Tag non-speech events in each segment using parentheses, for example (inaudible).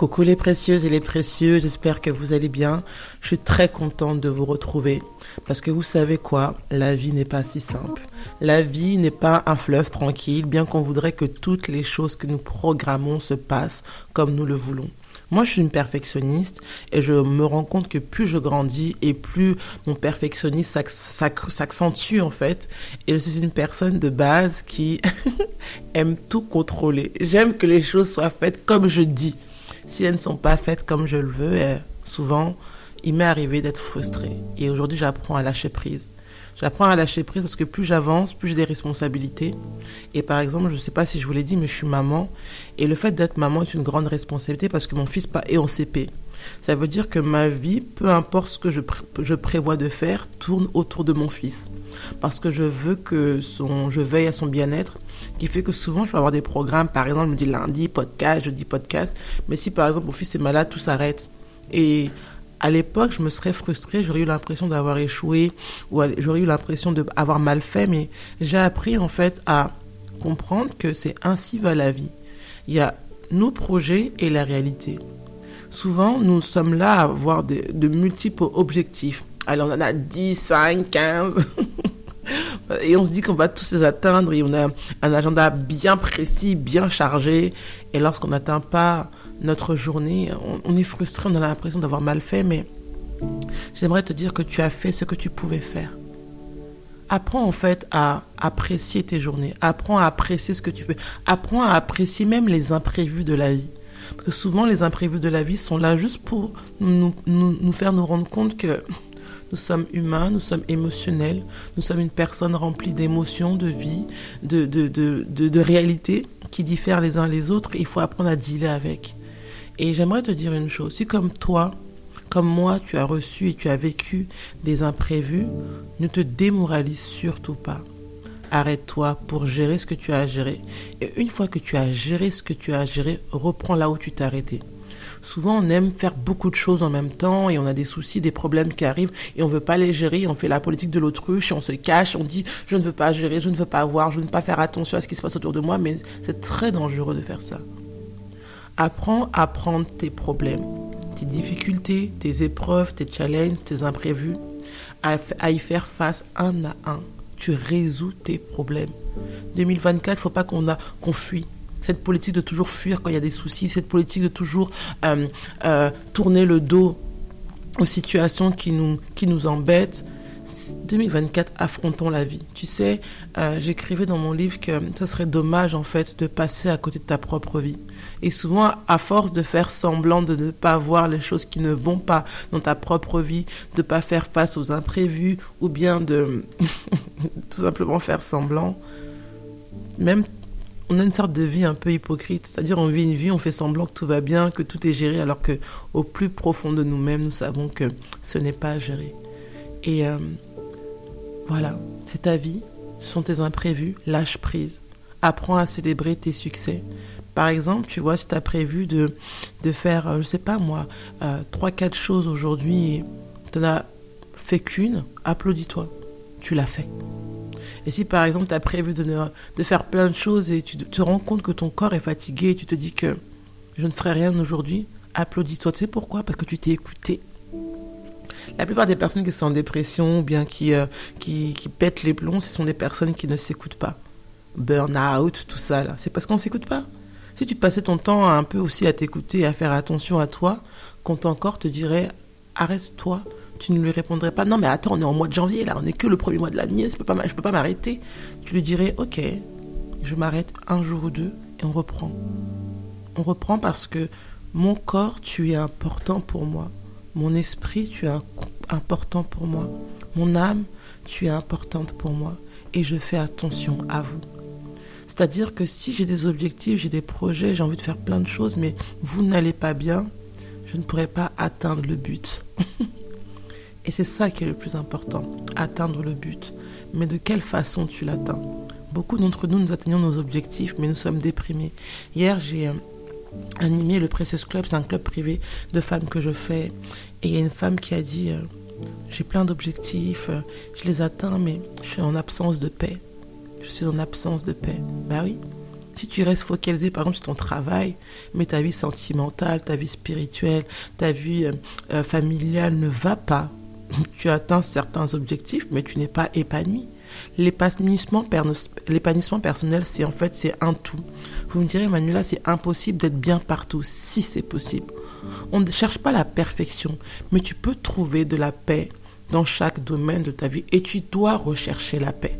Coucou les précieuses et les précieux, j'espère que vous allez bien. Je suis très contente de vous retrouver parce que vous savez quoi, la vie n'est pas si simple. La vie n'est pas un fleuve tranquille, bien qu'on voudrait que toutes les choses que nous programmons se passent comme nous le voulons. Moi, je suis une perfectionniste et je me rends compte que plus je grandis et plus mon perfectionnisme s'accentue en fait. Et je suis une personne de base qui (laughs) aime tout contrôler. J'aime que les choses soient faites comme je dis. Si elles ne sont pas faites comme je le veux, eh, souvent, il m'est arrivé d'être frustré. Et aujourd'hui, j'apprends à lâcher prise. J'apprends à lâcher prise parce que plus j'avance, plus j'ai des responsabilités. Et par exemple, je ne sais pas si je vous l'ai dit, mais je suis maman. Et le fait d'être maman est une grande responsabilité parce que mon fils est en CP. Ça veut dire que ma vie, peu importe ce que je, prévois de faire, tourne autour de mon fils. Parce que je veux que son, je veille à son bien-être, qui fait que souvent je peux avoir des programmes, par exemple, je me dis lundi, podcast, jeudi, podcast. Mais si par exemple mon fils est malade, tout s'arrête. Et à l'époque, je me serais frustrée, j'aurais eu l'impression d'avoir échoué ou j'aurais eu l'impression d'avoir mal fait, mais j'ai appris en fait à comprendre que c'est ainsi va la vie. Il y a nos projets et la réalité. Souvent, nous sommes là à avoir de, multiples objectifs. Alors, on en a 10, 5, 15. et on se dit qu'on va tous les atteindre et on a un agenda bien précis, bien chargé. Et lorsqu'on n'atteint pas notre journée, on, est frustré, on a l'impression d'avoir mal fait, mais j'aimerais te dire que tu as fait ce que tu pouvais faire. Apprends en fait à apprécier tes journées, apprends à apprécier ce que tu fais, apprends à apprécier même les imprévus de la vie. Parce que souvent les imprévus de la vie sont là juste pour nous, faire nous rendre compte que nous sommes humains, nous sommes émotionnels, nous sommes une personne remplie d'émotions, de vie, de, de, de, de, réalités qui diffèrent les uns les autres. Il faut apprendre à dealer avec. Et j'aimerais te dire une chose, si comme toi, comme moi, tu as reçu et tu as vécu des imprévus, ne te démoralise surtout pas. Arrête-toi pour gérer ce que tu as à gérer. Et une fois que tu as géré ce que tu as à gérer, reprends là où tu t'es arrêté. Souvent, on aime faire beaucoup de choses en même temps et on a des soucis, des problèmes qui arrivent et on veut pas les gérer. On fait la politique de l'autruche on se cache. On dit je ne veux pas gérer, je ne veux pas voir, je ne veux pas faire attention à ce qui se passe autour de moi. Mais c'est très dangereux de faire ça. Apprends à prendre tes problèmes, tes difficultés, tes épreuves, tes challenges, tes imprévus, à, y faire face un à un. Tu résous tes problèmes. 2024, il faut pas qu'on qu'on fuit. Cette politique de toujours fuir quand il y a des soucis, cette politique de toujours euh, euh, tourner le dos aux situations qui nous, qui nous embêtent, 2024, affrontons la vie. Tu sais, euh, j'écrivais dans mon livre que ce serait dommage en fait de passer à côté de ta propre vie. Et souvent, à force de faire semblant de ne pas voir les choses qui ne vont pas dans ta propre vie, de pas faire face aux imprévus, ou bien de (laughs) tout simplement faire semblant, même on a une sorte de vie un peu hypocrite, c'est-à-dire on vit une vie, on fait semblant que tout va bien, que tout est géré, alors que au plus profond de nous-mêmes, nous savons que ce n'est pas géré. Et euh, voilà, c'est ta vie, ce sont tes imprévus, lâche prise. Apprends à célébrer tes succès. Par exemple, tu vois, si tu as prévu de, de faire, euh, je sais pas moi, euh, trois, quatre choses aujourd'hui tu n'en as fait qu'une, applaudis-toi. Tu l'as fait. Et si par exemple tu as prévu de, de faire plein de choses et tu te rends compte que ton corps est fatigué et tu te dis que je ne ferai rien aujourd'hui, applaudis-toi. Tu sais pourquoi? Parce que tu t'es écouté. La plupart des personnes qui sont en dépression ou bien qui, euh, qui, qui, pètent les plombs, ce sont des personnes qui ne s'écoutent pas. Burn-out, tout ça, là. C'est parce qu'on ne s'écoute pas. Si tu passais ton temps un peu aussi à t'écouter, à faire attention à toi, quand ton corps te dirait arrête-toi, tu ne lui répondrais pas non mais attends, on est en mois de janvier là, on n'est que le premier mois de l'année, je je peux pas m'arrêter. Tu lui dirais ok, je m'arrête un jour ou deux et on reprend. On reprend parce que mon corps, tu es important pour moi. Mon esprit, tu es important pour moi. Mon âme, tu es importante pour moi. Et je fais attention à vous. C'est-à-dire que si j'ai des objectifs, j'ai des projets, j'ai envie de faire plein de choses, mais vous n'allez pas bien, je ne pourrai pas atteindre le but. (laughs) Et c'est ça qui est le plus important, atteindre le but. Mais de quelle façon tu l'atteins? Beaucoup d'entre nous, nous atteignons nos objectifs, mais nous sommes déprimés. Hier, j'ai euh, animé le Precious Club, c'est un club privé de femmes que je fais. Et il y a une femme qui a dit, euh, j'ai plein d'objectifs, euh, je les atteins, mais je suis en absence de paix. Je suis en absence de paix. Bah oui, Si tu restes focalisé par exemple sur ton travail, mais ta vie sentimentale, ta vie spirituelle, ta vie euh, familiale ne va pas, tu atteins certains objectifs, mais tu n'es pas épanoui. L'épanouissement personnel, c'est en fait c'est un tout. Vous me direz, Manuela, c'est impossible d'être bien partout. Si c'est possible. On ne cherche pas la perfection, mais tu peux trouver de la paix dans chaque domaine de ta vie et tu dois rechercher la paix.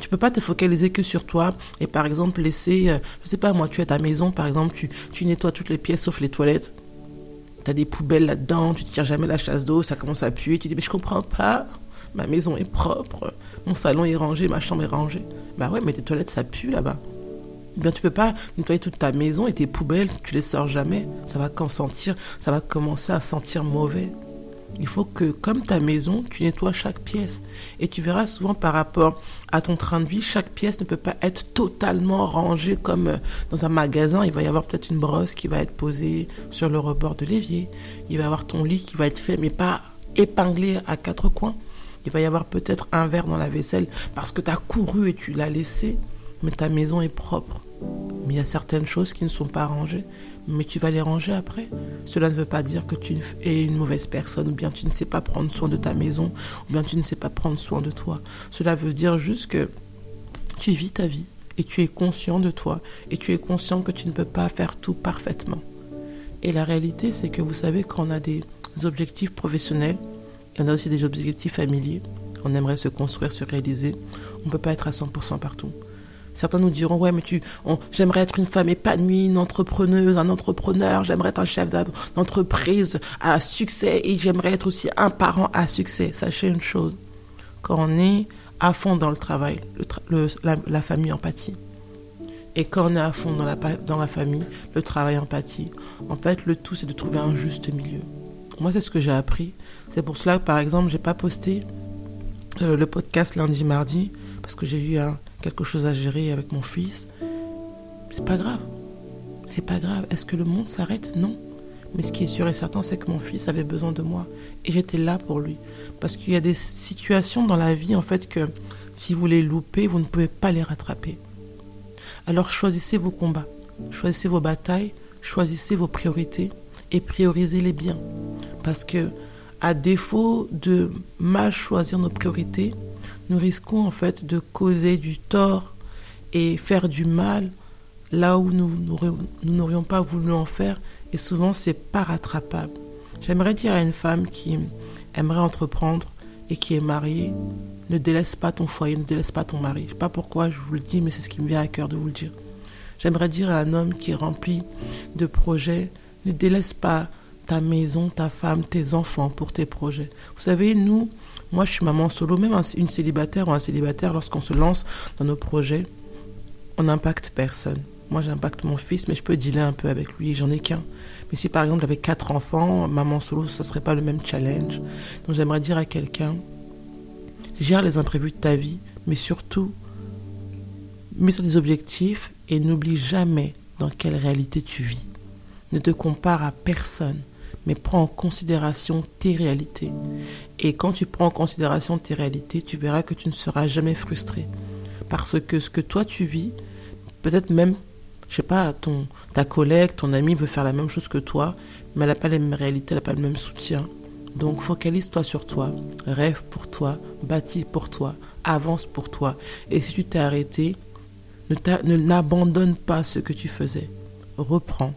Tu peux pas te focaliser que sur toi et par exemple laisser, euh, je sais pas moi, tu es à ta maison, par exemple, tu, tu nettoies toutes les pièces sauf les toilettes. Tu as des poubelles là-dedans, tu ne tires jamais la chasse d'eau, ça commence à puer, tu dis mais je comprends pas, ma maison est propre, mon salon est rangé, ma chambre est rangée. Bah ouais, mais tes toilettes ça pue là-bas. Eh bien, tu peux pas nettoyer toute ta maison et tes poubelles, tu les sors jamais. Ça va sentir, ça va commencer à sentir mauvais. Il faut que, comme ta maison, tu nettoies chaque pièce. Et tu verras souvent par rapport à ton train de vie, chaque pièce ne peut pas être totalement rangée comme euh, dans un magasin. Il va y avoir peut-être une brosse qui va être posée sur le rebord de l'évier. Il va y avoir ton lit qui va être fait, mais pas épinglé à quatre coins. Il va y avoir peut-être un verre dans la vaisselle parce que tu as couru et tu l'as laissé, mais ta maison est propre. Mais il y a certaines choses qui ne sont pas rangées mais tu vas les ranger après. Cela ne veut pas dire que tu es une mauvaise personne, ou bien tu ne sais pas prendre soin de ta maison, ou bien tu ne sais pas prendre soin de toi. Cela veut dire juste que tu vis ta vie, et tu es conscient de toi, et tu es conscient que tu ne peux pas faire tout parfaitement. Et la réalité, c'est que vous savez qu'on a des objectifs professionnels, et on a aussi des objectifs familiers. On aimerait se construire, se réaliser. On ne peut pas être à 100% partout. Certains nous diront, ouais, mais tu, j'aimerais être une femme épanouie, une entrepreneuse, un entrepreneur, j'aimerais être un chef d'entreprise à succès et j'aimerais être aussi un parent à succès. Sachez une chose, quand on est à fond dans le travail, la, famille empathie. Et quand on est à fond dans la, dans la famille, le travail empathie, en fait, le tout, c'est de trouver un juste milieu. Moi, c'est ce que j'ai appris. C'est pour cela que, par exemple, j'ai pas posté euh, le podcast lundi, mardi, parce que j'ai eu un quelque chose à gérer avec mon fils, c'est pas grave. C'est pas grave. Est-ce que le monde s'arrête? Non. Mais ce qui est sûr et certain, c'est que mon fils avait besoin de moi. Et j'étais là pour lui. Parce qu'il y a des situations dans la vie, en fait, que si vous les loupez, vous ne pouvez pas les rattraper. Alors choisissez vos combats. Choisissez vos batailles. Choisissez vos priorités. Et priorisez-les bien. Parce que, à défaut de mal choisir nos priorités, nous risquons en fait de causer du tort et faire du mal là où nous n'aurions pas voulu en faire et souvent c'est pas rattrapable. J'aimerais dire à une femme qui aimerait entreprendre et qui est mariée, ne délaisse pas ton foyer, ne délaisse pas ton mari. Je sais pas pourquoi je vous le dis, mais c'est ce qui me vient à cœur de vous le dire. J'aimerais dire à un homme qui est rempli de projets, ne délaisse pas ta maison, ta femme, tes enfants pour tes projets. Vous savez, nous, moi, je suis maman solo, même une célibataire ou un célibataire, lorsqu'on se lance dans nos projets, on n'impacte personne. Moi, j'impacte mon fils, mais je peux dealer un peu avec lui, j'en ai qu'un. Mais si par exemple j'avais quatre enfants, maman solo, ce ne serait pas le même challenge. Donc j'aimerais dire à quelqu'un, gère les imprévus de ta vie, mais surtout, mets-toi des objectifs et n'oublie jamais dans quelle réalité tu vis. Ne te compare à personne mais prends en considération tes réalités. Et quand tu prends en considération tes réalités, tu verras que tu ne seras jamais frustré. Parce que ce que toi tu vis, peut-être même, je sais pas, ton, ta collègue, ton ami veut faire la même chose que toi, mais elle n'a pas les mêmes réalités, elle n'a pas le même soutien. Donc focalise-toi sur toi, rêve pour toi, bâtis pour toi, avance pour toi. Et si tu t'es arrêté, ne n'abandonne pas ce que tu faisais. Reprends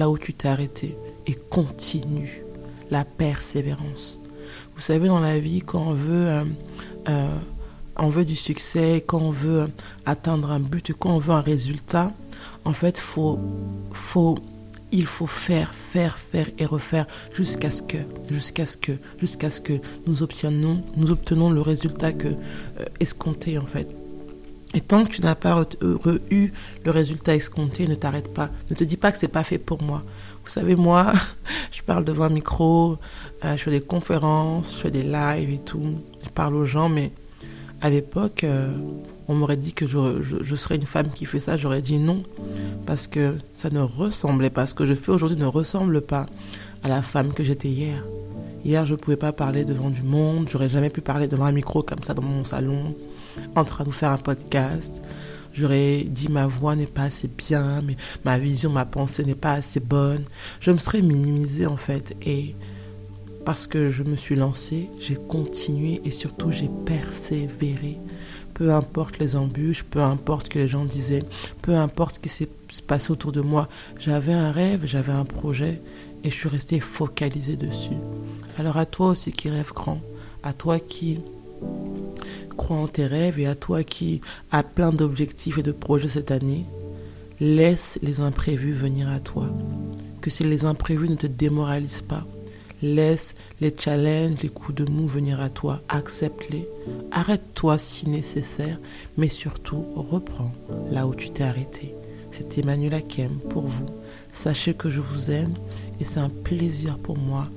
là où tu t'es arrêté et continue la persévérance. Vous savez, dans la vie, quand on veut, euh, euh, on veut du succès, quand on veut atteindre un but, quand on veut un résultat, en fait, faut, il faut faire, faire, faire et refaire jusqu'à ce que, jusqu'à ce que, jusqu'à ce nous obtenons, nous obtenons le résultat que euh, escompté en fait. Et tant que tu n'as pas eu le résultat escompté, ne t'arrête pas. Ne te dis pas que c'est pas fait pour moi. Vous savez, moi, (laughs) je parle devant un micro, euh, je fais des conférences, je fais des lives et tout. Je parle aux gens, mais à l'époque, euh, on m'aurait dit que je, serais une femme qui fait ça. J'aurais dit non, parce que ça ne ressemblait pas. Ce que je fais aujourd'hui ne ressemble pas à la femme que j'étais hier. Hier, je ne pouvais pas parler devant du monde. J'aurais jamais pu parler devant un micro comme ça dans mon salon, en train de faire un podcast. j'aurais dit ma voix n'est pas assez bien, mais ma vision, ma pensée n'est pas assez bonne. Je me serais minimisée en fait. Et parce que je me suis lancée, j'ai continué et surtout j'ai persévéré. Peu importe les embûches, peu importe ce que les gens disaient, peu importe ce qui s'est passé autour de moi, j'avais un rêve, j'avais un projet et je suis restée focalisée dessus. Alors à toi aussi qui rêve grand, à toi qui crois en tes rêves et à toi qui as plein d'objectifs et de projets cette année, laisse les imprévus venir à toi. Que si les imprévus ne te démoralisent pas, Laisse les challenges, les coups de mou venir à toi. Accepte-les. Arrête-toi si nécessaire, mais surtout reprends là où tu t'es arrêté. C'était Emmanuel Akem pour vous. Sachez que je vous aime et c'est un plaisir pour moi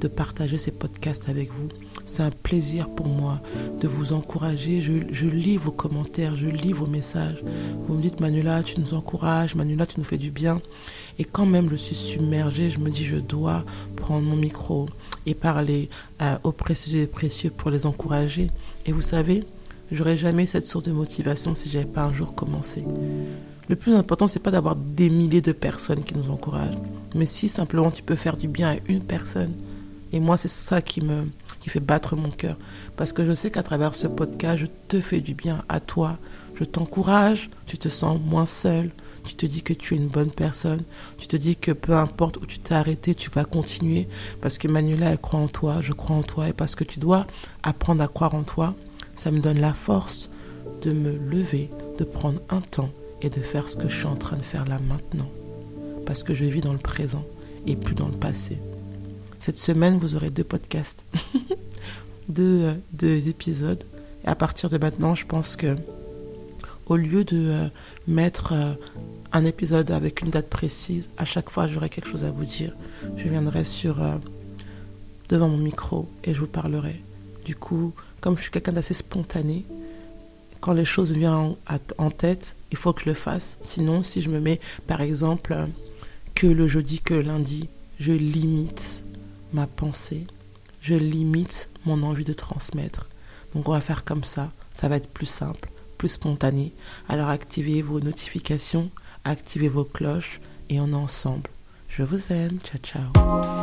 de partager ces podcasts avec vous. C'est un plaisir pour moi de vous encourager. Je, lis vos commentaires, je lis vos messages. Vous me dites, Manuela, tu nous encourages, Manuela, tu nous fais du bien. Et quand même, je suis submergée, je me dis, je dois prendre mon micro et parler euh, aux précieux et précieux pour les encourager. Et vous savez, j'aurais jamais cette source de motivation si j'avais pas un jour commencé. Le plus important, c'est pas d'avoir des milliers de personnes qui nous encouragent, mais si simplement tu peux faire du bien à une personne. Et moi, c'est ça qui me qui fait battre mon cœur, parce que je sais qu'à travers ce podcast, je te fais du bien à toi. Je t'encourage, tu te sens moins seul, tu te dis que tu es une bonne personne, tu te dis que peu importe où tu t'es arrêté, tu vas continuer, parce que Manuela, elle croit en toi, je crois en toi, et parce que tu dois apprendre à croire en toi, ça me donne la force de me lever, de prendre un temps et de faire ce que je suis en train de faire là maintenant. Parce que je vis dans le présent et plus dans le passé. Cette semaine, vous aurez deux podcasts, (laughs) deux, euh, deux, épisodes. Et à partir de maintenant, je pense que au lieu de euh, mettre euh, un épisode avec une date précise, à chaque fois, j'aurai quelque chose à vous dire. Je viendrai sur devant mon micro et je vous parlerai. Du coup, comme je suis quelqu'un d'assez spontané, quand les choses viennent en, tête, il faut que je le fasse. Sinon, si je me mets, par exemple, que le jeudi, que lundi, je limite ma pensée, je limite mon envie de transmettre. Donc on va faire comme ça, ça va être plus simple, plus spontané. Alors activez vos notifications, activez vos cloches et on est ensemble. Je vous aime, ciao ciao.